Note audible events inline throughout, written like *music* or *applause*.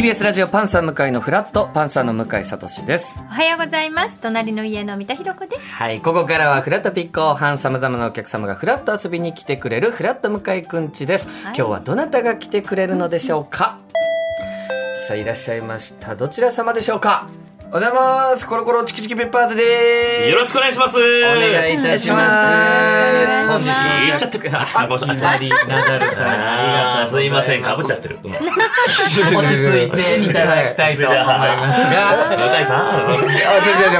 TBS ラジオパンサー向井のフラットパンサーの向井聡です。おはようございます。隣の家の三田寛子です。はいここからはフラットピッコハンさまざまなお客様がフラット遊びに来てくれるフラット向井くんちです、はい。今日はどなたが来てくれるのでしょうか？さあいらっしゃいました。どちら様でしょうか？おはようございますコロコロチキチキペッパーズでーすよろしくお願いします。おお願いいたしますよろしくお願いします言っちゃってくれ。あ、ごめんなさい。ナダルさんあーすいません、かぶっちゃってる。うん落ち着いていただきたいと思いますが向井さんあ、ちょちょち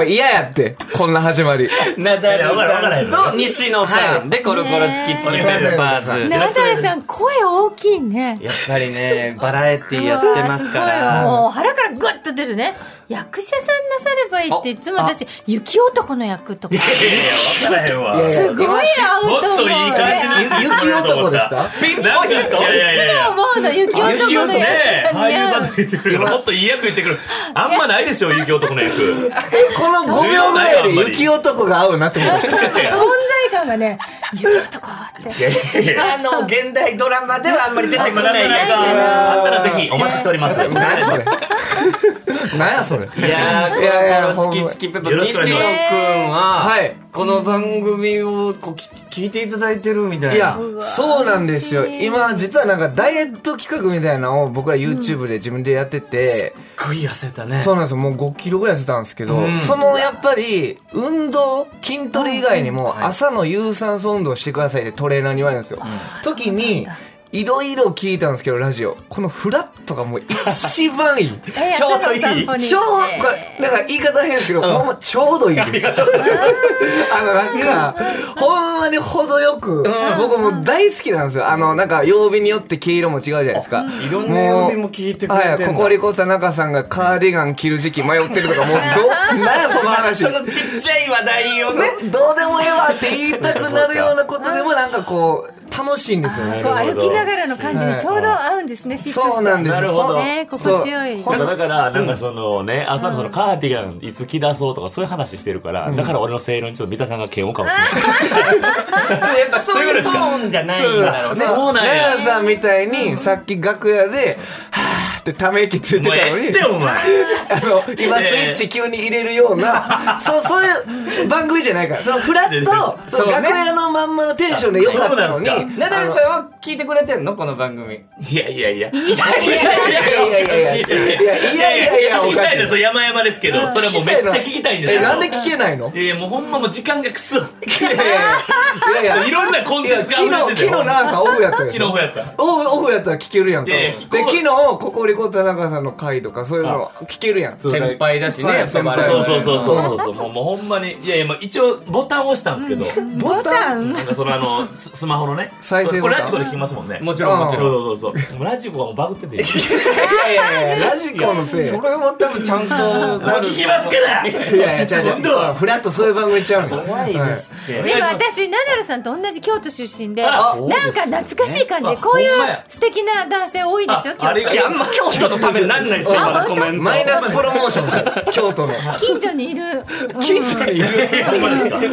ょ、嫌やって、こんな始まり。ナダルさんと西野さんでコロコロチキチキペッパーズナダルさん声大きいねやっぱりねバラエティやってますからもう腹からグッと出るね役者さんなさればいいっていつも私雪男の役とかいやいや、わからへんわ。すごい合うと思うもっといい感じのね雪男ですか？ピンポイントいやいや。思うの雪男の雪男ね、役俳優さんと言ってくるから、もっといい役言ってくる。あんまないでしょ、雪男の役。え、この5秒ぐらいで雪男が合うなって思った。存在感がね雪男ってあの現代ドラマではあんまり出てこなないあったらぜひお待ちしております。何やそれ？何やそれ？いやーいやいやコロコロチキチキペッパーよろしくお西野くんは、はいこの番組をこうき聞いていただいてるみたいな。いや、そうなんですよ。今、実はなんかダイエット企画みたいなのを僕ら YouTube で自分でやってて、食い痩せたね。そうなんですよ。もう5キロぐらい痩せたんですけど、うん。そのやっぱり、運動、筋トレ以外にも、はい朝の有酸素運動してくださいってトレーナーに言われるんですよ。時に、いろいろ聞いたんですけど、ラジオ。このフラットがもう一番いい。*laughs* えちょうどいいちょうど、これ、なんか言い方変ですけど、ほんまちょうどいいです。*laughs* あの、なんか、ほんまに程よく、僕もう大好きなんですよ。あの、なんか、曜日によって毛色も違うじゃないですか。いろんな曜日も聞いてくれてはい、ココリコ田中さんがカーディガン着る時期迷ってるとか、もう、ど、*laughs* なんやその話。そのちっちゃい話題をねね、どうでもええわって言いたくなるようなことでもなんかこう楽しいんですよね歩きながらの感じにちょうど合うんですね、フィットして。そうなんです。なるほど。ね心地よい。だから、なんかそのね、朝のそのカーディガンいつ着出そうとかそういう話してるから、だから俺の正論にちょっと三田さんが嫌悪かもしれない。やっぱそういうトーンじゃないんだろうね。そうなんや。さんみたいにさっき楽屋ではーってため息ついてたのに。ってお前。あの、今スイッチ急に入れるような、*laughs* そう、そういう番組じゃないから。そのフラット、その楽屋のまんまのテンションでよかったのに。ナダルさんは聞いてくれてんの？この番組。いやいやいや。いやいやいやいやいや。いやいやいや。聞きたいですよ、山々ですけど。それもうめっちゃ聞きたいんですよ。え、なんで聞けないのいやもうほんまもう時間がくそ。いやいやいや。いろんなコンテンツが。昨日、昨日なさんオフやった昨日オフやった。オフやったら聞けるやんか。で、昨日、ここにリコ田中さんの回とか、そういうの聞けるやん。先輩だしねはいやっぱバラエティそうそうそうそうそうそう。もうもうほんまに。いやいや、もう一応ボタン押したんですけど、ボタンなんかそのあの、スマホのね。再生これラジコで聞きますもんね。もちろんもちろんそうそうそう。ラジコがもうバグってて。いやいやいや、ラジコのせい。それは多分ちゃんと聞きますからやいや、違う違う。フラットそういう番組ちゃうんですよ。怖いですでも私ナダルさんと同じ京都出身でなんか懐かしい感じこういう素敵な男性多いですよ京都いやあんま京都のためになんないですよあまだコメント。マイナスプロモーション。だ京都の。近所にいる。近所にいる。ほんまですか？ほ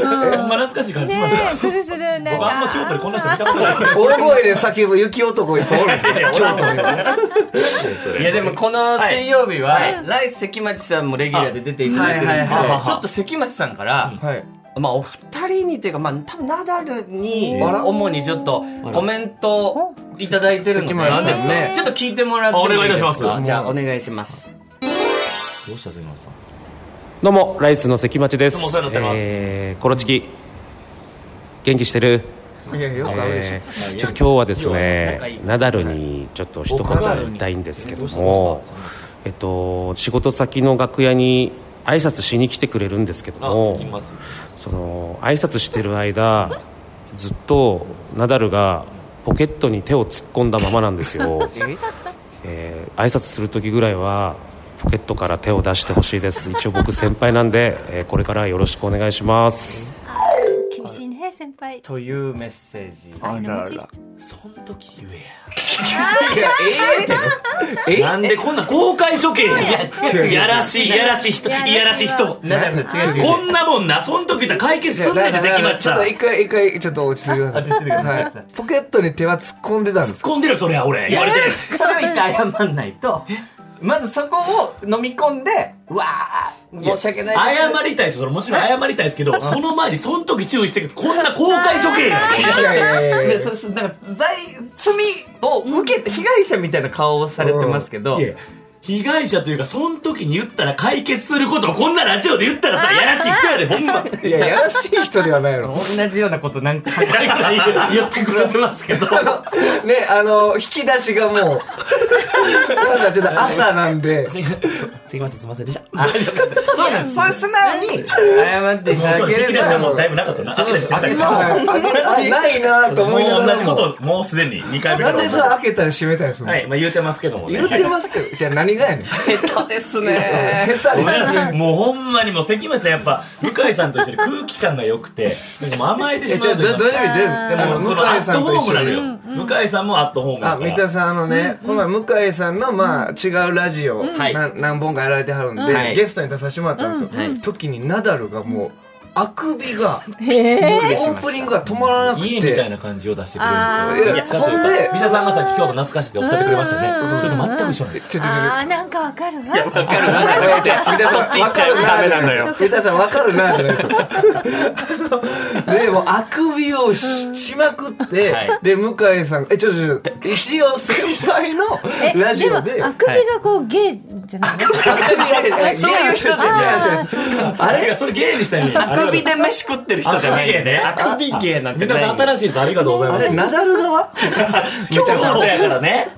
んま懐かしい感じしましねたえするする僕あんま京都でこんな人見たことないですよ。大声で叫ぶ雪男いっぱいおるんですよ。いや京都に。は。いやでもこの水曜日は、はい。ライス関町さんもレギュラーで出ていただいてるんですけどちょっと関町さんから、はい。まあお二人にっていうかまあ多分ナダルに主にちょっとコメントをいただいてるので関町さんね。ちょっと聞いてもらってもいいですか？じゃあお願いします。どうした関町さん？どうもライスの関町です。どうもお世話になってます。えーコロチキ。元気してる、いや、よくあるでしょ。え。ーちょっと今日はですねナダルにちょっと一言言いたいんですけども。えっと仕事先の楽屋に挨拶しに来てくれるんですけどあもその挨拶してる間ずっとナダルがポケットに手を突っ込んだままなんですよ。*laughs* えー挨拶する時ぐらいはポケットから手を出してほしいです。一応僕先輩なんで、えーこれからよろしくお願いします先輩というメッセージ愛の道そん時言えいやえ？や。なんでこんな公開処刑や？らしい、やらしい人、いやらしい人。こんなもんな、そん時言ったら解決すんねんで、関町さん。ちょっと一回一回ちょっと落ち着いてくださいはいポケットに手は突っ込んでたんです突っ込んでるよ、それは俺。言われてる。それを一回謝んないとまずそこを飲み込んでうわー申し訳ない謝りたいですよ。それもちろん謝りたいですけど、その前にその時注意して、こんな公開処刑やん。いやいやいや罪罪を受けて被害者みたいな顔をされてますけど、いや被害者というか、その時に言ったら解決することをこんなラジオで言ったらさ、やらしい人やで、ほんま。*laughs* いややらしい人ではないの同じようなこと何回か言ってくれてますけど。*laughs* ねあの引き出しがもうなんかちょっと朝なんで。すいません、すいません、すいませんでした。そうなんです。それ素直に謝っていただけれ引き出しはもばうだいぶなかったな。開けたああないなと思いなもう同じことを、もうすでに2回目なんでそれは開けたら閉めたりするのい、まあ言うてますけどもね。言ってますけどじゃあ何がやねん。下手ですね。下手ですね。もうほんまにもう関町さんやっぱ向井さんと一緒に空気感が良くて。もう甘えてしまうというかどどういう意味？どういう意味でもそのアットホームなのよ。に向井さんもアットホームだあ、から。三田さん、あのね、この前向井さんの、まあ、違うラジオ、何本かやられてはるんで、はい。ゲストに出させてもらったんですよ。はい。時にナダルがもう、あくびが、へオープニングが止まらなくて。家みたいな感じを出してくれるあんですよ。ーいやほんで三田さんがさっき京都懐かしいっておっしゃってくれましたね。それと全く一緒なんです。ちょちょちょあーなんかわかるわ三田さん、わかるな。ダメなんだよ。*laughs* 三田さん、わかるな、じゃないですよ。*laughs* で、もう、あくびをししまくって、で、向井さん、え、ちょちょ一応先輩のえラジオで、あくびがこうゲイじゃないあくびが、そういう人じゃあれ？それ芸にしたようにあくびで飯食ってる人じゃないんで。ああくび芸なんて三田さん新しいです。ありがとうございあれ、ますナダル側？*laughs* 京都やからね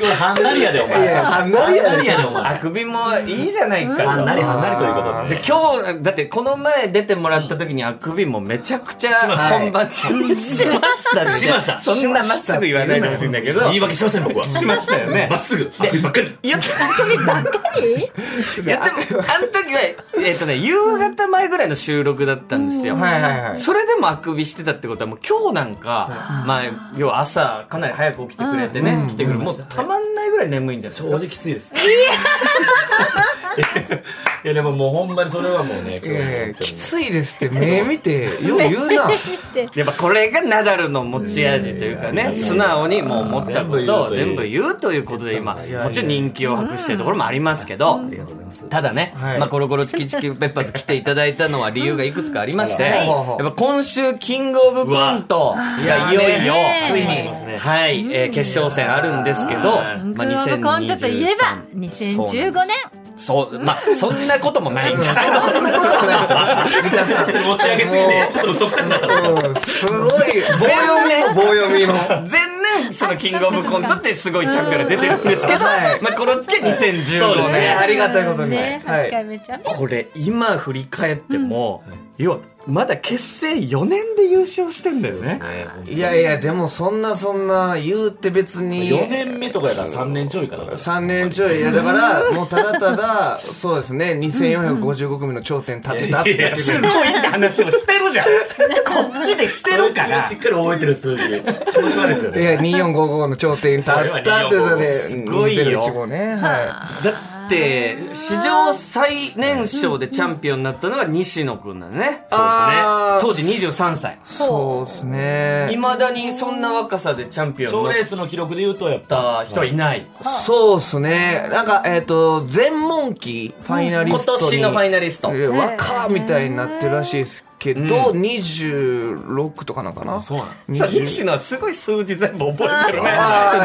今日はんなりやでお前。いやはんなりやで。お前。あくびもいいじゃないか。はんなりはんなりということで。で今日だってこの前出てもらった時にあくびもめちゃくちゃ本番中にしましたね。しました。そんなまっすぐ言わないでほしいんだけど。言い訳しません僕は。しましたよね。まっすぐあくびばっかり。いやいやでもあの時はえっとね夕方前ぐらいの収録だったんですよ。はいはいはい。それでもあくびしてたってことはもう今日なんか、まあ要は朝かなり早く起きてくれてね、来てくれるもうたまんないぐらい眠いんじゃないですか？正直きついです。いや。*laughs* でももうほんまにそれはもうね、いやいやきついですって目見て *laughs* よう言うな。やっぱこれがナダルの持ち味というかね素直にもう思ったことを全部言うという。ことで今もちろん人気を博してるところもありますけど。ただね、はい。まあ、コロコロチキチキペッパーズ来ていただいたのは理由がいくつかありまして、はい。やっぱ今週キングオブコントがいよいよねついにはい、えー決勝戦あるんですけど、まあ、キングオブコントといえば2015年。そう。まあそんなこともないんです。け *laughs* どそんなことないです。持ち上げすぎて、ちょっと嘘くさくなったすごい。棒読み。の棒読みの。前年 *laughs* そのキングオブコントってすごいチャンピオンが出てるんですけど、はい。まあ、コロチキは2015そうです年、ね。ありがたいことに。ね。はい。8回目チャンピオンこれ今振り返っても、要はまだ結成4年で優勝してんだよね。いやいやでもそんなそんな言うて別に。4年目とかやから3年ちょいかな。3年ちょい。いやだからもうただただそうですね。2455組の頂点立てたってだけすでごいって話をしてるじゃん。こっちでしてるから。しっかり覚えてる数字。気持ち悪いですよいやね。2455の頂点立ったってすごいよ。2015ね。はだって史上最年少でチャンピオンになったのが西野くんだね。あー。当時23歳。いそうですね。いまだにそんな若さでチャンピオン賞レースの記録で言うとやっぱた人はいない。そうっすね。なんかえっと全問期ファイナリ今ストに年のファイナリスト。え若みたいになってるらしいですけど26とかなんかな？そうなんさあ20西野はすごい数字全部覚えてるね。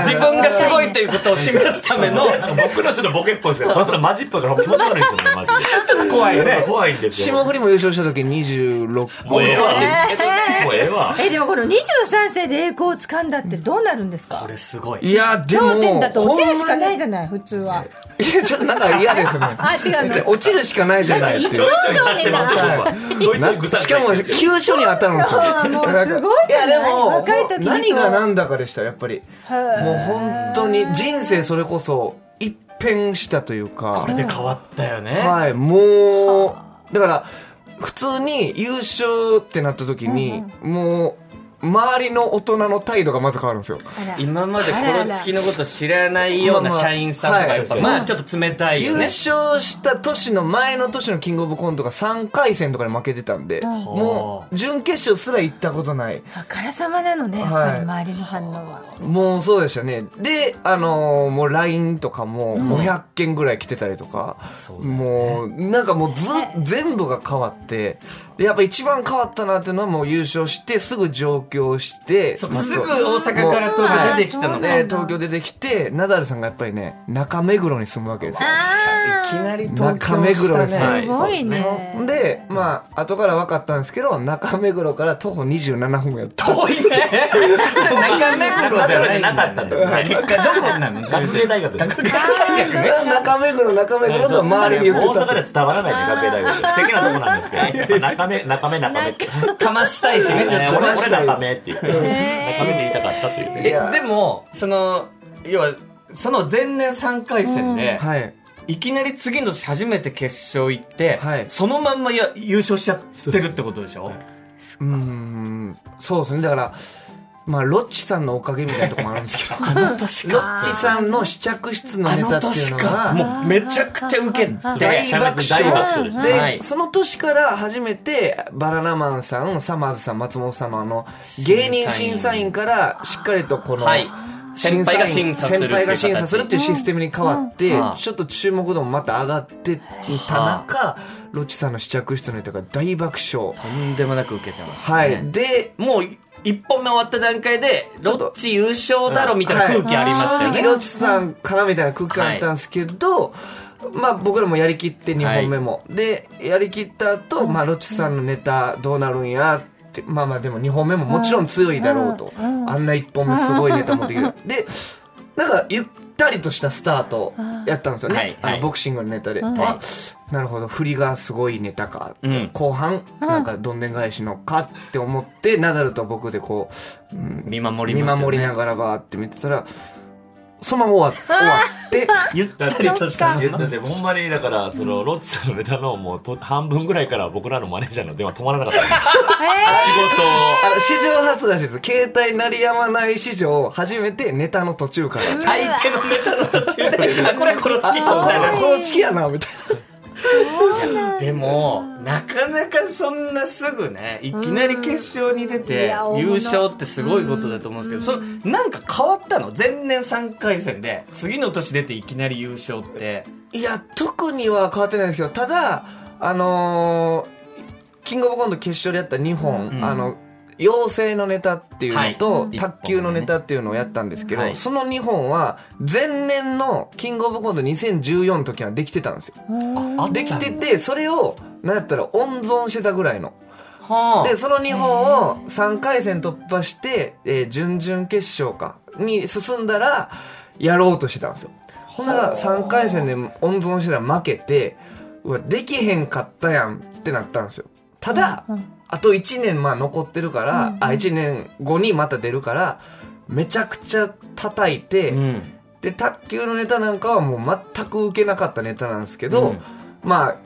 自分がすごいということを示すための。僕のちょっとボケっぽいですけど、これそれマジっぽいから気持ち悪いですよね、マジで。ちょっと怖いね。怖いんですよ。霜降りも優勝した時26もうええわ。もうええわ。*laughs* えでもこの23世で栄光をつかんだってどうなるんですか？これすごい。いやでも頂点だと落ちるしかないいじゃない普通は。いやちょっとなんか嫌ですね。*laughs* あ違うの。落ちるしかないじゃない。っていうちょいちょいさしかも急所に当たるんですよ。もうすごいいやでも若い時に何が何だかでしたやっぱり。はもう本当に人生それこそ一変したというか。これで変わったよね。はいもうだから普通に優勝ってなった時に、もう周りの大人の態度がまず変わるんですよ。今までコロチキのこと知らないような社員さんとかやっぱまあちょっと冷たいよ優ね勝した年の前の年のキングオブコントが3回戦とかで負けてたんで、もう準決勝すら行ったことない。あからさまなのねやっぱり周りの反応は、もうそうでしたね。であのーもう LINE とかも500件ぐらい来てたりとか、もうなんかもうず全部が変わってでやっぱ一番変わったなっていうのはもう優勝してすぐ上京してそうかますぐ大阪から東京出てきたのねね東京出てきてナダルさんがやっぱりね中目黒に住むわけですよ。いきなり東京中目黒です。したすごいね。でまあ後から分かったんですけど中目黒から徒歩27分やった遠いね。中目黒じゃないなかったんですね。どこなの？学芸大学です。中目黒。中目黒と周りに言ってた大阪で伝わらないね、学芸大学。素敵なとこなんですけど、やっぱ中目、中目、中目って。かましたいしね。ちょっと俺、俺かましたい。中目って言って。中目で言いたかったっていうね。えでもその要はその前年3回戦で、はい。いきなり次の年初めて決勝行って、はい。そのまんまや優勝しちゃってるってことでしょ？うーん。そうですね。だからまあロッチさんのおかげみたいなところもあるんですけど。*laughs* あの年ロッチさんの試着室のネタってい年うのが。か。もうめちゃくちゃウケて大爆笑。大爆笑ではい。その年から初めてバナナマンさんサマーズさん松本さんのあの芸人審査員からしっかりとこの、はい。先輩が審査する先輩が審査するっていうシステムに変わって、うんちょっと注目度もまた上がってた中、ロッチさんの試着室のネタが大爆笑。とんでもなく受けてます、ね、はい。で、もう一本目終わった段階でロッチ優勝だろみたいな空気ありましたよね、正直ロッチさんかなみたいな空気あったんですけど、まあ僕らもやりきって2本目も、でやりきった後、まあロッチさんのネタどうなるんやってまあまあでも2本目ももちろん強いだろうと、あんな1本目すごいネタ持ってきた *laughs* でなんかゆったりとしたスタートやったんですよね、はいはい。あのボクシングのネタで、あなるほど。振りがすごいネタか、うん。後半なんかどんでん返しのかって思ってナダルと僕でこう、うん見守り見ますよね。守りながらバーって見てたらそのまま終わ終わって *laughs* ゆったりとした。いやだってほんまにだからそのロッチさんのネタのもうと半分ぐらいから僕らのマネージャーの電話止まらなかった。んです仕事あの史上初らしいです。携帯鳴りやまない史上初めてネタの途中から。*laughs* 相手のネタの途中で。*laughs* あこれコロチキあこみたいなのこのチキやなみたいでもなかなかそんなすぐねいきなり決勝に出いて優勝ってすごいことだと思うんですけどそのなんか変わったの？前年3回戦で次の年出ていきなり優勝って。ないや特には変わってないんですけどただあのーキングオブコント決勝でやった2本、うん。あの妖精のネタっていうのと、はい。卓球のネタっていうのをやったんですけど、はい。その2本は前年のキングオブコント2014の時はできてたんですよ。あできててそれをなんやったら温存してたぐらいの。はあ。でその2本を3回戦突破して、えー準々決勝かに進んだらやろうとしてたんですよ。ほんなら3回戦で温存してたら負けてうわできへんかったやんってなったんですよただ、あと1年まあ残ってるから、あ1年後にまた出るからめちゃくちゃ叩いて、うん。で卓球のネタなんかはもう全く受けなかったネタなんですけど、うん。ま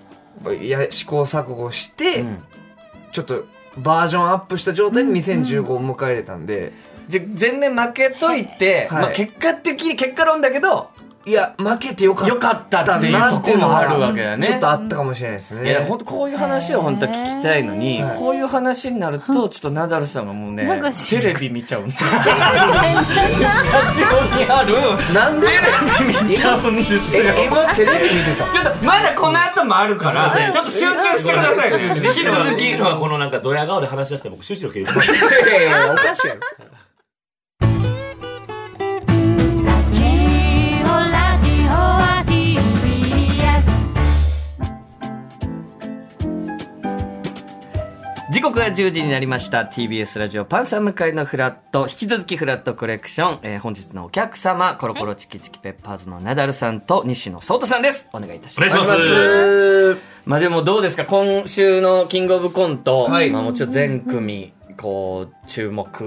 あや試行錯誤して、うん。ちょっとバージョンアップした状態で2015を迎え入れたんで、じゃ前年負けといて、はい。まあ、結果的に結果論だけどいや負けてよかったよかったっていうとこもあるわけだね。ちょっとあったかもしれないですね。いや本当こういう話を本当は聞きたいのに、はい。こういう話になるとちょっとナダルさんがもうねテレビ見ちゃうんですよ。*laughs* スタジオにあるなんでテレビ見ちゃうんですよ。え今テレビ見てた？ちょっとまだこの後もあるからちょっと集中してくださいね。引き続き。はこのなんかドヤ顔で話し出して僕集中力切れてますいやいやいやおかしいやろ時刻は10時になりました。TBS ラジオパンサー向かいのフラット。引き続きフラットコレクション、えー本日のお客様コロコロチキチキペッパーズのナダルさんと西野聡太さんです。お願いいたします。お願いします。うまあでもどうですか？今週のキングオブコント、はい。まあもちろん全組こう注目って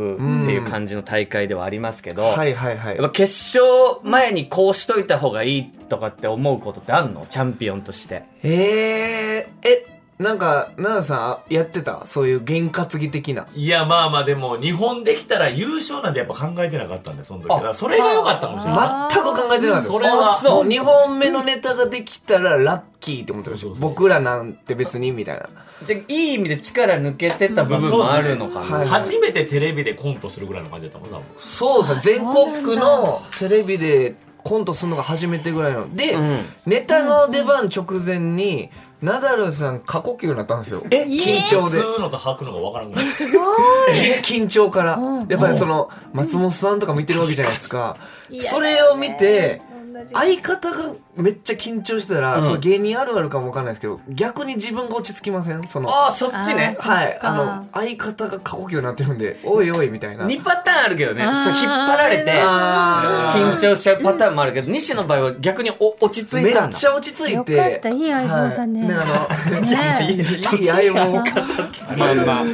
いう感じの大会ではありますけど、はいはいはい。やっぱ決勝前にこうしといた方がいいとかって思うことってあんの？チャンピオンとして。えー、えなんか、奈良さんあやってた？そういう験担ぎ的な。いや、まあまあでも、日本できたら優勝なんてやっぱ考えてなかったんで、その時。だからそれが良かったかもしれない。全く考えてなかった。それはもう2本目のネタができたらラッキーって思ってましたそうそうそう僕らなんて別にみたいな。じゃあいい意味で力抜けてた部分もあるのかな。はい初めてテレビでコントするぐらいの感じだったもん、多分。そうですね。全国区のテレビでコントするのが初めてぐらいの。で、んネタの出番直前に、ナダルさん過呼吸になったんですよ。え緊張で。吸うのと吐くのがわからんぐらい。*laughs* 緊張から。やっぱりその、松本さんとか見てるわけじゃないですか。それを見て、相方がめっちゃ緊張してたら、うんこれ芸人あるあるかもわかんないですけど、逆に自分が落ち着きません？その、ああ、そっちね。はい、あの、相方が過呼吸になってるんで、おいおいみたいな。2パターンあるけどね。そう引っ張られて、緊張しちゃうパターンもあるけど、西の場合は逆にお落ち着めいたんだ。っちゃ落ち着いて。よかったいい相棒だねはい、で、あの、ねいい相棒。まあまあ。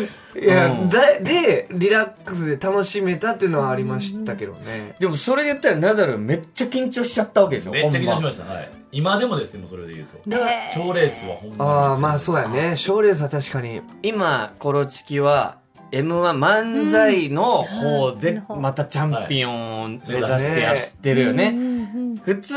いや、うんだで、リラックスで楽しめたっていうのはありましたけどね。でもそれで言ったらナダルめっちゃ緊張しちゃったわけでしょめっちゃ緊張しましした。はい。今でもですね、もうそれで言うと。え賞レースはほんまに。ああ、まあそうやね。賞レースは確かに。今、コロチキは、M1 漫才の方でうんまたチャンピオンを目指してやってるよね。普通、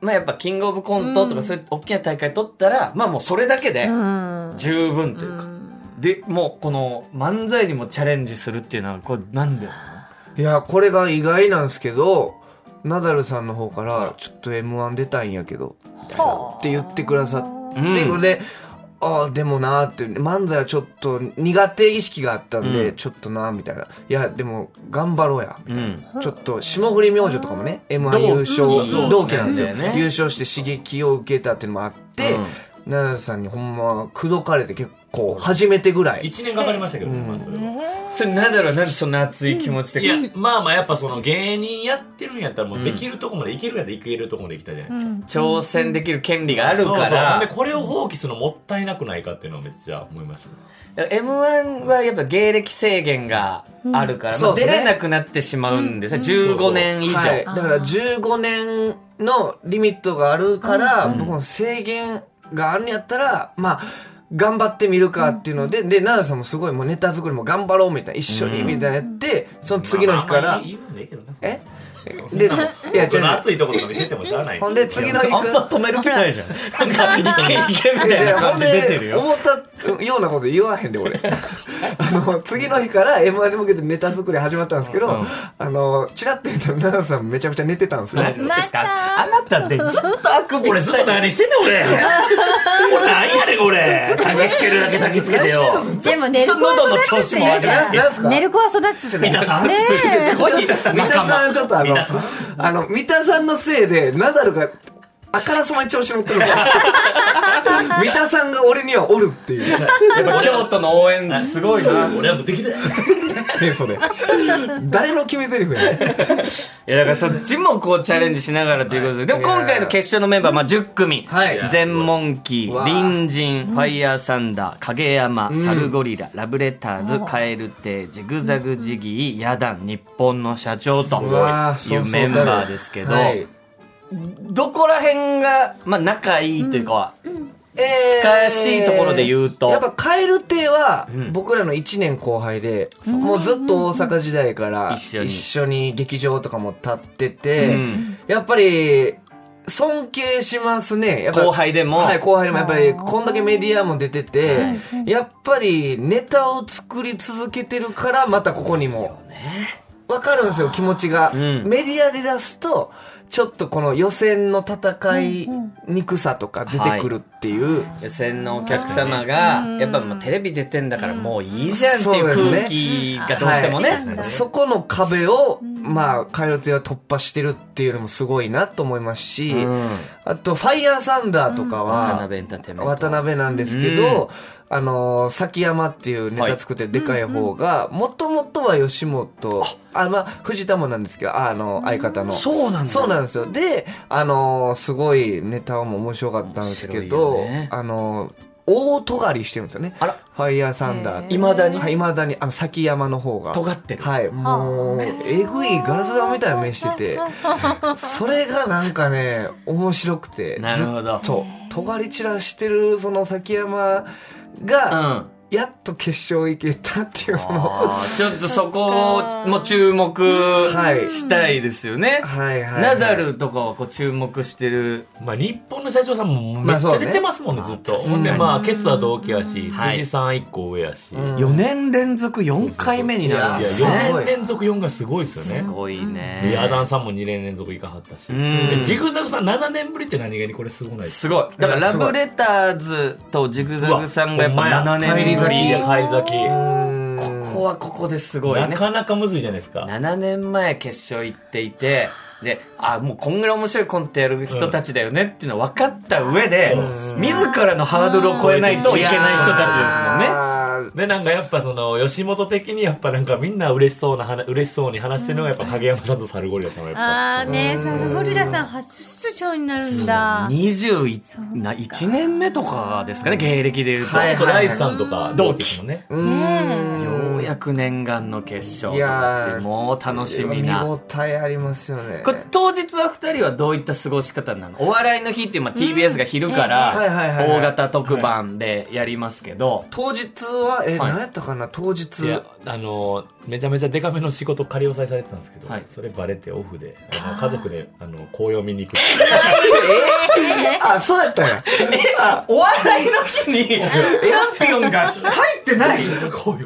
まあやっぱキングオブコントとかそういう大きな大会取ったら、まあもうそれだけでうん十分というか。で、もうこの漫才にもチャレンジするっていうのは、これなんで？いや、これが意外なんですけど、ナダルさんの方から、ちょっと M1 出たいんやけど、って言ってくださって、うん。で、ああ、でもなーって、漫才はちょっと苦手意識があったんで、うん。ちょっとなーみたいな。いや、でも、頑張ろうや。うん。ちょっと、霜降り明星とかもね、M1 優勝同期なんですよ。ね。優勝して刺激を受けたっていうのもあって、うんナダルさんにほんま、口説かれて結構、初めてぐらい。一年かかりましたけどね、まあそれは。それナダルはなんでそんな熱い気持ちで、いや、まあまあやっぱその芸人やってるんやったらもうできるとこまでいけるやったらいけるとこまで行きたいじゃないですか。挑戦できる権利があるかそうそうで、これを放棄するのもったいなくないかっていうのはめっちゃ思いましたね。M1 はやっぱ芸歴制限があるから、まあそうですね出れなくなってしまうんですね、15年以上。はい。だから15年のリミットがあるから、僕も制限があるんやったら、まあ、頑張ってみるかっていうので、で、奈良さんもすごいもうネタ作りも頑張ろうみたいな、一緒にみたいなやって、その次の日から。え？で、*laughs* いや、違うその熱いところとか見せても知らない。ほんで次の日あんま止める気ないじゃん。なんか、いけいけみたいな感じで出てるよ。思ったようなこと言わへんで、俺。*laughs* あの、次の日から M1 に向けてネタ作り始まったんですけど、うんあの、チラッと見たら奈良さんめちゃくちゃ寝てたんですよ。何ですか？あなたってずっとあくび俺ずっと何してんねん、俺。*laughs* 俺何やねん、これ。焚きつけるだけ焚きつけてよ。でも寝る子は喉の育つって言う調子もか？ら寝る子は育つって三田さんすごい三田さんちょっとあのあの、三田さんのせいで、ナダルが、あからさまに調子乗ってるから。*laughs* 三田さんが俺にはおるっていう。やっぱ京都の応援すごいな。俺はもうできたよ。ねそれ。誰の決め台詞やねんいや、だからそっちもこうチャレンジしながらということで。でも今回の決勝のメンバー、まあ10組。はい全モンキー、隣人、ファイヤーサンダー、影山、サルゴリラ、ラブレターズ、カエルテ、ジグザグジギー、ヤダン、日本の社長というメンバーですけど、はいどこら辺が、まあ仲いいというか、え近しいところで言うと。やっぱカエル亭はん。僕らの1年後輩で、もうずっと大阪時代から一緒に。に劇場とかも立ってて、うん。やっぱり尊敬しますね。やっぱ後輩でも。はい、後輩でもやっぱりこんだけメディアも出てて、やっぱりネタを作り続けてるからまたここにも。わかるんですよ、気持ちが。ん。メディアで出すと、ちょっとこの予選の戦いにくさとか出てくるっていう。予選のお客様が、やっぱもうテレビ出てんだからもういいじゃんっていう空気がどうしてもね。はいそこの壁を、まあ、カイロテは突破してるっていうのもすごいなと思いますし、うん。あと、ファイヤーサンダーとかは、渡辺エンターテインメント。渡辺なんですけど、あのー、崎山っていうネタ作ってるでかい方が、もともとは吉本、あ、まあ、藤田もなんですけど、ああの、相方の。そうなんだ。そうなんですよ。で、あのー、すごいネタも面白かったんですけど、ね。あのー、大尖りしてるんですよね。あら。ファイヤーサンダーって。未だに？はい、未だに、あの、崎山の方が。尖ってる。はい、もう、えぐいガラス玉みたいな目してて、*laughs* それがなんかね、面白くて、なるほど。と、尖り散らしてる、その崎山が、うん。やっと決勝行けたっていう、その、あーちょっとそこをもう注目はいしたいですよね。はいはいはいナダルとかはこう注目してる。まあ、日本の社長さんもめっちゃ出てますもんね、ずっと。まあほんで、まあ、ケツは同期やし、はい辻さん1個上やし。いや、4年連続4回目になるんですいやね。4年連続4がすごいですよね。すごいで、ね。ヤダンさんも2年連続行かはったし。んでジグザグさん7年ぶりって何気にこれすごないですすごい。だからラブレターズとジグザグさんがやっぱ7年ぶり。うわほんまやいや、帰り咲き。ここはここですごいね。なかなかむずいじゃないですか。7年前決勝行っていて、で、あ、もうこんぐらい面白いコントやる人たちだよねっていうの分かった上で、自らのハードルを超えないといけない人たちですもんね。う。で、なんかやっぱその、吉本的にやっぱなんかみんな嬉しそうな話、嬉しそうに話してるのがやっぱ影山さんとサルゴリラさんがやっぱ。ああね、サルゴリラさん初出場になるんだ。21な、1年目とかですかね、芸歴で言うと。はい、ライスさんとか同期のね。ねえ。100念願の決勝いやもう楽しみな。見応えありますよね。これ当日は2人はどういった過ごし方なの？お笑いの日って今 TBS が昼から大型特番でやりますけど、当日はえ、はい、何やったかな？当日。あのーめちゃめちゃデカめの仕事仮押さえされてたんですけど、はいそれバレてオフで、あの家族で、あの、紅葉見に行く。あ、そうやったんや。お笑いの日にチャンピオンが入ってない？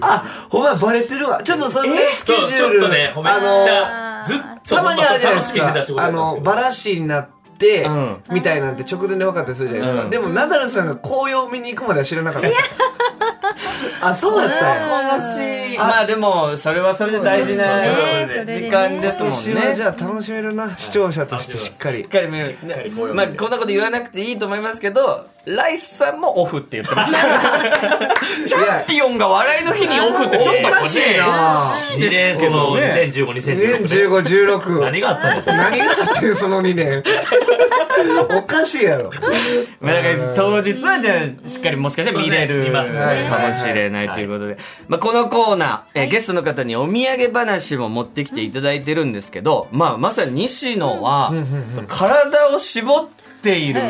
あ、ほんまバレてるわ。ちょっとそれね、スケジュール。ちょっとね、めっちあの、ゃ、ずっとたまにあるじゃないです楽しみにしてた仕事か。あの、バラシになってうん、みたいなんて直前で分かったりするじゃないですか。うんでも、ナダルさんが紅葉見に行くまでは知らなかった。あ、そうやったんや。楽しい。まあでも、それはそれで大事な時間ですもんね。じゃあ楽しめるな、視聴者としてしっかりしっ。かりまあ、でこんなこと言わなくていいと思いますけど、ライスさんもオフって言ってました。*laughs* チャンピオンが笑いの日にオフってちょっとおかしいな2年、その、2015、2016。2015、16。何があったの？と。何があってんその2年。*laughs* おかしいやろ。まあ、だから当日はじゃあ、しっかりもしかしたら見れるねかもしれないということで。まあ、このコーナー、えーゲストの方にお土産話も持ってきていただいてるんですけど、まあ、まさに西野は、体を絞っている、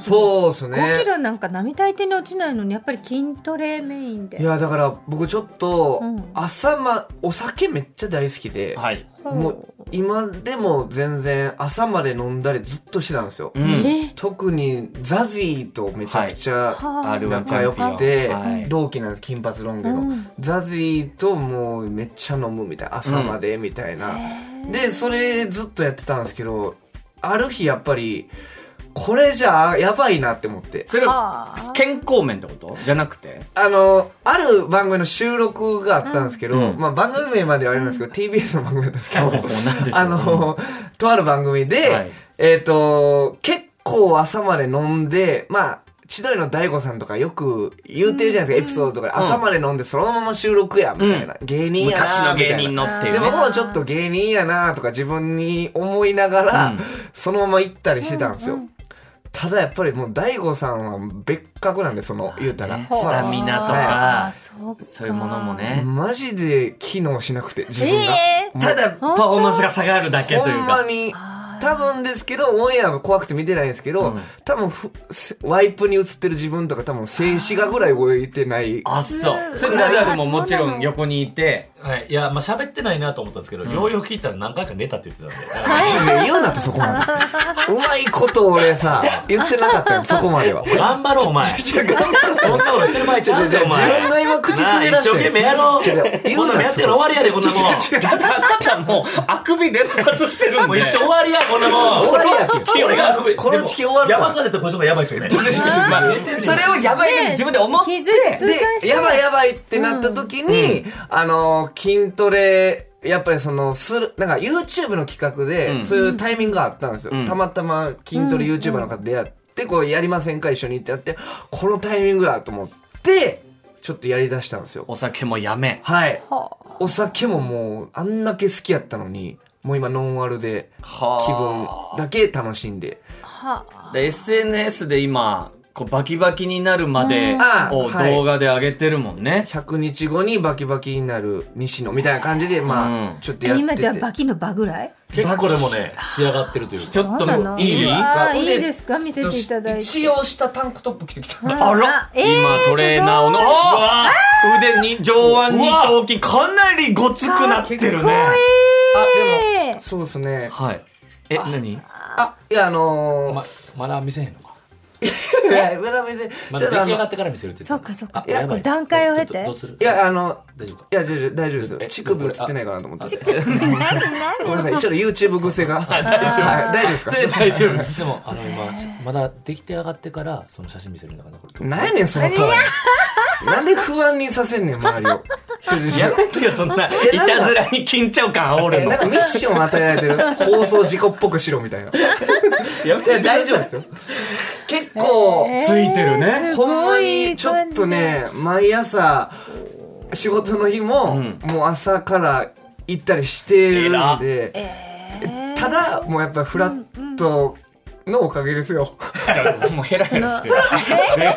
そうっす5ねキ。ロなんか並大抵に落ちないのにやっぱり筋トレメインで。いや、だから僕ちょっとうん、朝ま、お酒めっちゃ大好きで、はい。もう今でも全然朝まで飲んだりずっとしてたんですよ。うん。え特にザジーとめちゃくちゃは R1 仲良くてはい、同期なんです、金髪ロン毛のうん。ザジーともうめっちゃ飲むみたいな、朝までみたいな。で、それずっとやってたんですけど、ある日やっぱり、これじゃあやばいなって思って。それははあ、健康面ってこと？じゃなくて？あの、ある番組の収録があったんですけど、うん。まあ番組名まではあれなんですけど、TBS の番組だったんですけど、あの、とある番組で、はい。えっ、と、結構朝まで飲んで、まあ、千鳥の大悟さんとかよく言うてるじゃないですか、エピソードとかで、朝まで飲んでそのまま収録や、みたいな。芸人やな昔の芸みたいな。人のっていうで、ね。僕もちょっと芸人やなとか自分に思いながら、うん。そのまま行ったりしてたんですよ。ただやっぱりもう大悟さんは別格なんで、その、言うたら。ねスタミナとはかあ、そうかそういうものもね。マジで機能しなくて、自分が。えただ、パフォーマンスが下がるだけというか。ほんまに、多分ですけど、オンエアが怖くて見てないんですけど、うん多分ふ、ワイプに映ってる自分とか多分静止画ぐらい動いてない。あ、そう。それナダルももちろん横にいて、はい。いや、まあ喋ってないなと思ったんですけど、ようよく聞いたら何回か寝たって言ってたんで。マジで言うなってそこまで。*laughs* うまいこと俺さ、言ってなかったよ、*laughs* そこまでは。頑張ろう、お前。そんなことしてる場合ちゃうぞ、お前。自分が今口詰め出して一生懸命やろう。こんなのやってる終わりやで、こんなもん。もあなたもう、あくび連発してるんで。う一生終わりや、こんなもん。終わりやこの月俺が。この月終わるから山されてこっちもやばいっすよね。それをやばいって自分で思って、で、やばいやばいってなった時に、あの、筋トレ、やっぱりその、する、なんか YouTube の企画で、うんそういうタイミングがあったんですよ。うんたまたま筋トレ YouTuber の方でやって、こうやりませんか一緒にってやって、このタイミングだと思って、ちょっとやり出したんですよ。お酒もやめ。はい。はお酒ももう、あんだけ好きやったのに、もう今ノンアルで、気分だけ楽しんで。はで SNS で今、こうバキバキになるまであをはい。動画で上げてるもんね。100日後にバキバキになる西野みたいな感じで、まうん。あ、ちょっとやってて。今じゃあバキの場ぐらい？結構でもね、仕上がってるというか。ちょっといいあー腕いいですか？見せていただいて。使用したタンクトップ着てきた。あら、えー今トレーナーをの、すあ腕に、上腕二頭筋、かなりごつくなってるね。あ、そうですね。はい。え、何？あ、いや、あのまー、、まだ見せへんのか？*laughs* いや、村上先ま生、ちょっとあのだ出来上がってから見せるって言そうかそうかいこう段階を経てどどうする？いや、あの、大丈夫いや、大丈夫ですよ。え乳首映ってないかなと思って。ごめんなさい、ちょっと YouTube 癖が。*laughs* 大丈夫です。はい、大丈夫ですか？大丈夫です。*laughs* でも、あの、今、まだ出来て上がってから、その写真見せるんだから。なんやねん、そのトーン。なんで不安にさせんねん、周りを。やめてよ、そんな、いたずらに緊張感煽るのえなん。かミッション与えられてる。放送事故っぽくしろみたいな。いや、大丈夫ですよ。結構、ついてるね。ほんまに、ちょっとね、毎朝、仕事の日も、ん。もう朝から行ったりしてるんで、えただ、もうやっぱフラットのおかげですよ。もうヘラヘラしてる。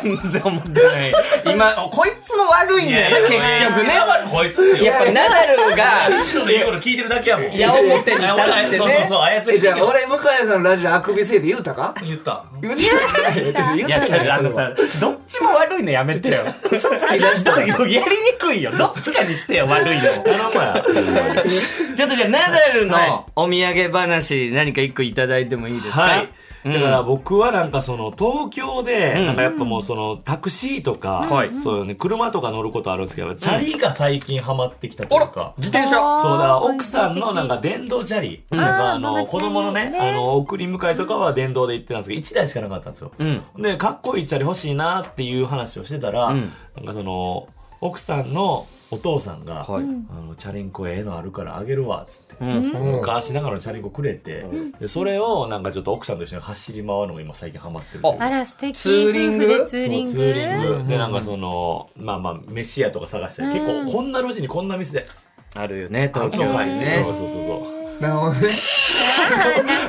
全然思ってない。今、こいつも悪いんだよね、結局ね。こいつっすよ。やっぱナダルが、西野の言うこと聞いてるだけやもん。矢面に立ってねそうそうそう、操え、りてじゃあ、俺、向井さんのラジオあくびせいで言うたか？言った。言うてないよ。ちょっと言ういや、たないあのさ、どっちも悪いのやめてよ。嘘つき出したら。やりにくいよ。どっちかにしてよ、悪いの。頼むや。ちょっとじゃあ、ナダルのお土産話、何か一個いただいてもいいですか？はい。うんだから僕はなんかその東京で、うんなんかやっぱもうそのタクシーとか、はいそうね、車とか乗ることあるんですけど、チャリが最近ハマってきたというか。自転車。そうだ、奥さんのなんか電動チャリ。なんかあの、子供のね、ねあの、送り迎えとかは電動で行ってたんですけど、1台しかなかったんですよ。うん。で、かっこいいチャリ欲しいなっていう話をしてたら、うんなんかその、奥さんのお父さんが、はい。あの、チャリンコええのあるからあげるわ、つって。うん。昔ながらのチャリンコくれて、でそれをなんかちょっと奥さんと一緒に走り回るのも今最近ハマってるああら素敵。ツーリング？ツーリング？そうツーリング。でなんかそのまあまあ飯屋とか探したり、結構こんな路地にこんな店で。あるよね、東京にね。そう。そうそうそう。なるほどね。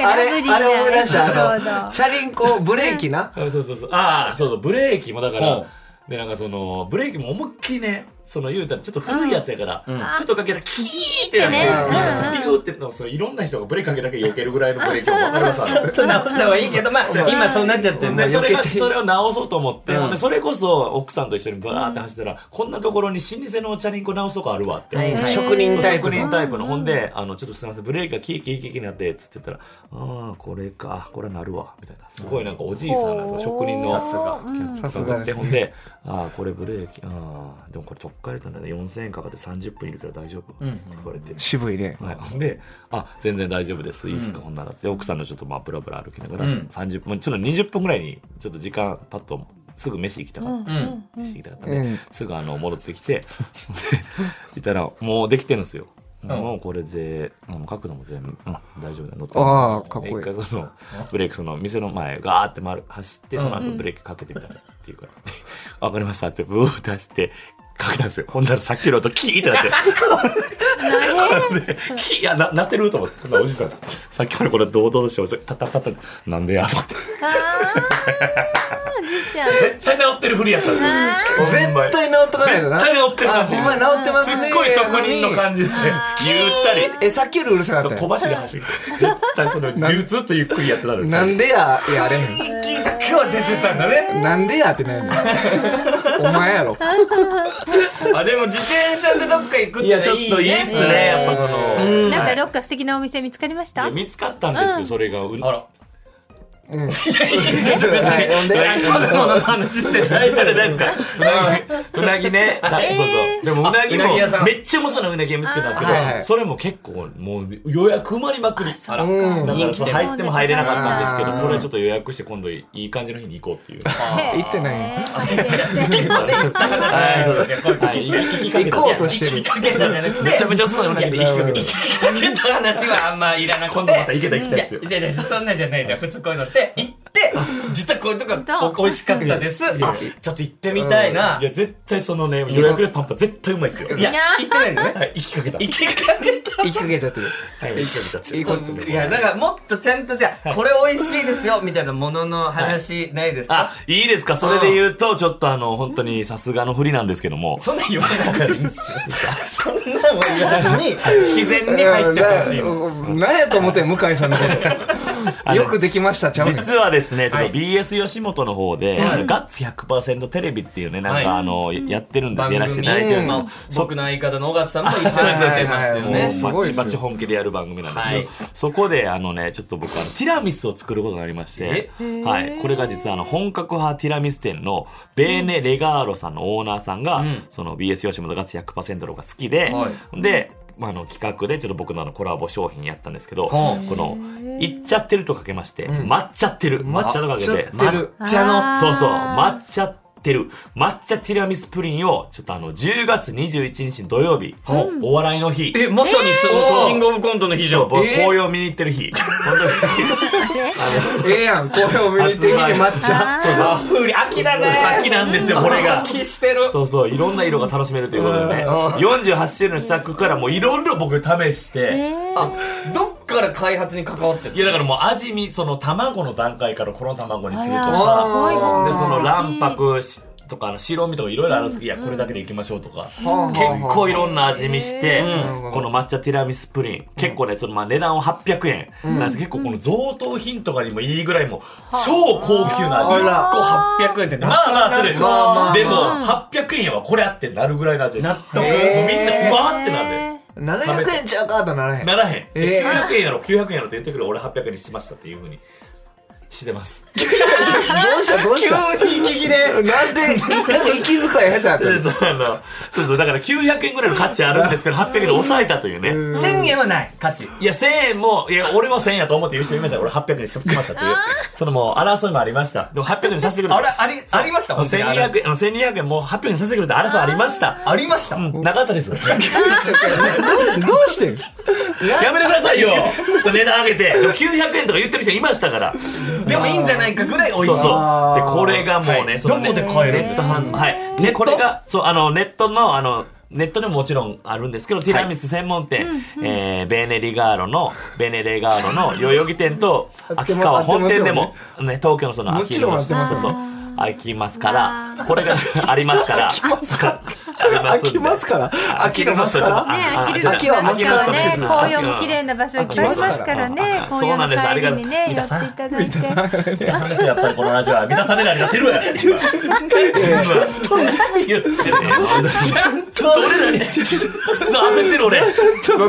あれ、あれ思い出した。チャリンコ、ブレーキな。そうそうそう。ああそうそうブレーキもだかほらでなんかそのブレーキも思いっきりねその言うたらちょっと古いやつやから、ちょっとかけたらキーってなって、ねなんかピューってそういろんな人がブレーキかけだけ避けるぐらいのブレーキを分かりますちょっと直した方がいいけど、まあ、今そうなっちゃってるん。だでそれそれを直そうと思って、うん。でそれこそ奥さんと一緒にバーって走ったら、こんなところに老舗のチャリンコ直すとこあるわって、はいはい。職人タイプ職人の。タイプの、ほんであのちょっとすみませんブレーキがキーキーキーキーになってつってたらああこれかこれなるわみたいなすごいなんかおじいさんなんですよ職人のさすが。さすがですね。ほんでああこれブレーキああでもこれ取っ替えたんだね4000円かかって30分いるから大丈夫、って言われて、渋いね。はい、で、あ、全然大丈夫です。いいっすか、ほんなら。で、奥さんのちょっとまあ、ブラブラ歩きながら、うん。30分、ちょっと20分ぐらいに、ちょっと時間、パッと、すぐ飯行きたかった。うん。飯行きたかったんで、うん。すぐあの、戻ってきて、*laughs* でいたら、もうできてるんですよ。もうこれで、あの角度も全部、うん、大丈夫だ乗ってあーかっこいい。で一回その、ブレーキ、その、店の前、ガーって回る、走って、その後ブレーキかけてみたらっていうから、*laughs* わかりましたって、ブーって走って、かけたんですよ。ほんならさっきの音、キーってなって、*laughs* *laughs* でキーいや、な、なってると思って、おじさん、さっきまでこれ堂々としてます、タタタタ、なんでや、と思って。おじいちゃん絶対治ってるふりやったんですよ。絶対治っとかないとな。絶対治ってる感じあ、ほんまに治ってますすね。っごい職人の感じで、ゆったり。え、さっきよりうるさかった小よ。走り走る。絶対その、ずっとゆっくりやってたのに。なんでや、やれへん。息だけは出てたんだね。なんでやってないの？お前やろ。あ、でも自転車でどっか行くっていや、ちょっといいねっすね、やっぱその。うんなんかどっか素敵なお店見つかりました？いや見つかったんですよ、それが。うあら。はいほんで食べ物の話して大丈夫ですかうなぎね。そうそう。でもうなぎもめっちゃうまそうなうなぎ見つけたんですけど、それも結構もう予約埋まりまくり。だから入っても入れなかったんですけど、これちょっと予約して今度いい感じの日に行こうっていう。行ってない、行こうとしてる行きかけた。めちゃめちゃそうなうなぎで行きかけた。行きかけた話はあんまいらなくて。今度また行けた行きたいですよじゃあじゃそんなじゃないじゃん。普通こういうのって、行って、*laughs* 実はこういうとこ本当がお美味しかったです。あちょっと行ってみたいな。いや、絶対そのね、予約でパンパン絶対うまいっすよ。いや、行ってないのね。はい、行きかけた。行きかけた。言いかけちゃってる。はい、行きかけた。いいこといや、だからもっとちゃんとじゃあ、これ美味しいですよ、みたいなものの話ないですか？あ、いいですか？それで言うと、ちょっとあの、本当にさすがの振りなんですけども。そんなん言わなくていいんですよ。そんなんは言わずに、自然に入ってってほしい何やと思ってん向井さんのこと。よくできました、ちゃん実はですね、ちょっとはい。BS 吉本の方で、あのガッツ100%テレビっていうね、なんはいかあの、やってるんです。番やらせてい組ただいてるんですよ。まあ僕の相方の小笠さんも一緒に出てますよはいはいはいねはい。すごいですよ。バチバチ本気でやる番組なんですよ。はい。そこで、あのね、ちょっと僕、あの、ティラミスを作ることになりまして、はい。これが実は、あの、本格派ティラミス店の、ベーネ・レガーロさんのオーナーさんが、ん。その BS 吉本ガッツ100%の方が好きで、はで、まあ、あの企画でちょっと僕のあのコラボ商品やったんですけど、はこの、いっちゃってるとかけまして、抹茶ってる、抹茶とかけて、抹茶の、そうそう、抹茶ってる、抹茶ティラミスプリンを、ちょっとあの、10月21日土曜日、お笑いの日、え、まさにそう、キングオブコントの日じゃん。僕えー紅葉見に行ってる日、本当に *laughs* ええやん、紅葉見に行ってきて抹茶。そうそう。あ、ふり、秋だね。秋なんですよ、これが。秋してる。そうそう、いろんな色が楽しめるということでね、48種類の試作からもういろいろ僕試して、あ、どっから開発に関わってるいやだからもう味見、その卵の段階からこの卵にするとか、あで、その卵白しとか、あの白身とかいろいろあるんですけど、いや、これだけでいきましょうとか、はあ結構いろんな味見してう、んこの抹茶ティラミスプリン、結構ね、そのまあ値段は800円。なんですけど、結構この贈答品とかにもいいぐらいもう、超高級な味。あら。1個800円ってなまあまあするでしょ。まあまあでも、800円はこれあってなるぐらいの味。です。納得みんな、うわーってなる。で。700円ちゃうかとならへん。ならへん。えー900円やろ、900円やろって言ってくる俺800円にしましたっていうふうにしてます。どうした？*laughs* どうした？急に息切れ。なんで、なんか息遣い下手やった *laughs* そうあのそうそう、だから900円ぐらいの価値あるんですけど、800円で抑えたというね。1000円はない、歌詞。いや、1000円も、いや、俺は1000円やと思って言う人いましたよ俺800円にしましたっていう。そのもう、争いもありました。でも800円にさせてくれあれ、あり、ありました？本当にあれ1200円、あの1200円もう800円にさせてくれて争いありました。ありましたうんなかったです。*laughs* どうしてんやめてくださいよ値段上げて。でも900円とか言ってる人いましたから。*laughs* でもいいんじゃないかぐらい美味しい。そう。で、これがもうね、はい。そのねどこで買えるんネット販売。はい。で、これが、そう、あの、ネットの、あの、ネットでももちろんあるんですけど、ティラミス専門店、えー、ベーネリガーロの、ベーネレガーロの代々木店と、*laughs* 秋川本店でも、ね、東京のその秋のもちろん合ってますよそうそう、開きますから、これがありますから、ありますんで飽きますから飽きるますからね、秋はね、紅葉も綺麗な場所いっぱいありますからね、紅葉の帰りにね、寄皆さんっていただいて。いや、なんですよ、やっぱりこのラジオは満たされないになってるわ。今言ってるね。ちょっと俺らに、ちょっと。焦ってる俺。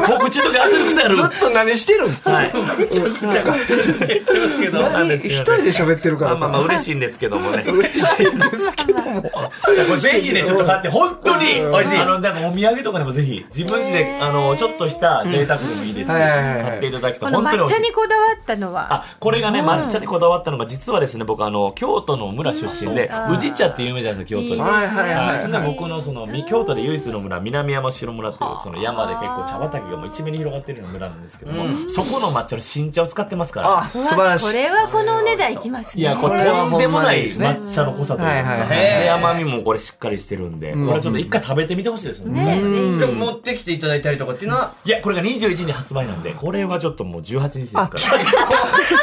告知とか焦る癖ある。ずっと何してるん。はい。*laughs* *laughs* *laughs* 一人で喋ってるからまあまあ嬉しいんですけどもね。嬉しいんですけども。*laughs* これぜひね、ちょっと買って、本当に美味しい。あの、だからお土産とかでもぜひ、自分家で、あの、ちょっとした贅沢でもいいですし、はいはいはい買っていただくと本当に美味しい抹茶に。こだわったのは、あ、これがね、抹茶にこだわったのが、実はですね、僕あの、京都の村出身で、宇治茶って有名じゃないですか、京都に。はいはいは、はいいそんな僕のそのみ京都で唯一の村南山城村っていうその山で結構茶畑がもう一面に広がってるような村なんですけども、そこの抹茶の新茶を使ってますからあ、素晴らしい。これはこのお値段いきますね。いやこれとんでもない抹茶の濃さといいますか、はいはいはいで甘みもこれしっかりしてるんで、これちょっと一回食べてみてほしいですよねね、ぜひ持ってきていただいたりとかっていうのは、いやこれが21日に発売なんでこれはちょっともう18日ですから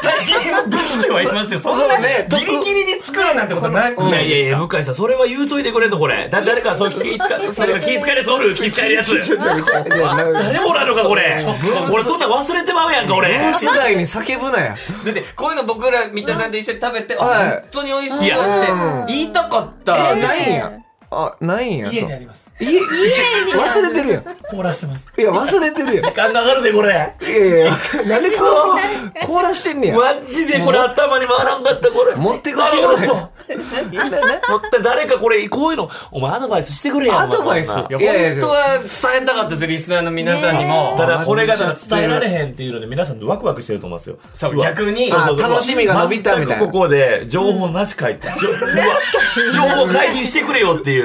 大変できてはいますよ。そんなねギリギリに作るなんてことない。いやいやいや、向井さん、それは言うといてくれんの、これ。だ、誰か、そう、気遣い、やつおる気遣いやなんか誰もらうのか、これ。俺、そんなん忘れてまうやんか、俺。ブース外に叫ぶなや。だって、こういうの僕ら、三田さんと一緒に食べて、本当に美味しいよって言いたかったえ、です。ないんや。あ、ないんや。家にあります。家、家忘れてるやん。凍らしてます。いや、忘れてるやん。時間かかるで、これ。いやいや、なんでこう、凍らしてんねや。マジでこれ頭に回らんかった、これ。持って帰って誰くださいがそう。持って誰かこれ、こういうの、お前アドバイスしてくれやん。アドバイスいや、本当は伝えたかったです、リスナーの皆さんにも。ただ、これが伝えられへんっていうので、皆さんワクワクしてると思うんですよ。逆に、あ楽しみが伸びたみたいな全くここで、情報なし書いて、じょうわ情報解禁してくれよっていう。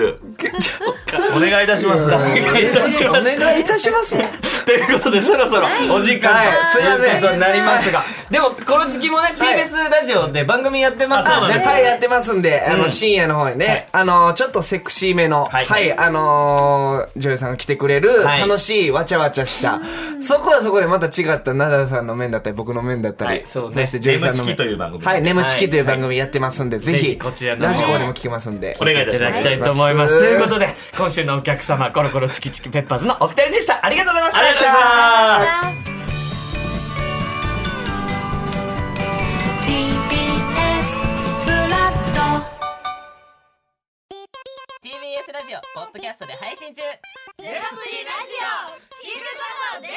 お願いいたします。お願いいたしおます。願いいたします。ということで、そろそろお時間はいすいませんということになりますが、でも、コロチキもね、TBS ラジオで番組やってますよね。あそうなんです。はい、やってますんで、あの、深夜の方にね、あの、ちょっとセクシーめの、ははいい、あのー、女優さんが来てくれる、はい。楽しい、わちゃわちゃした、そこはそこでまた違った、ナダルさんの面だったり、僕の面だったり、はいそして女優さんの面。という番組はい、眠ちきという番組やってますんで、ぜひ、こちらの方ラジコでも聞けますんで。お願いいたします思います。ということで、今週のお客様、コロコロチキチキペッパーズのお二人でした。ありがとうございました。ありがとうございました TBS フラット TBS ラジオ、ポッドキャストで配信中。ゼロプリラジオ聞くことできる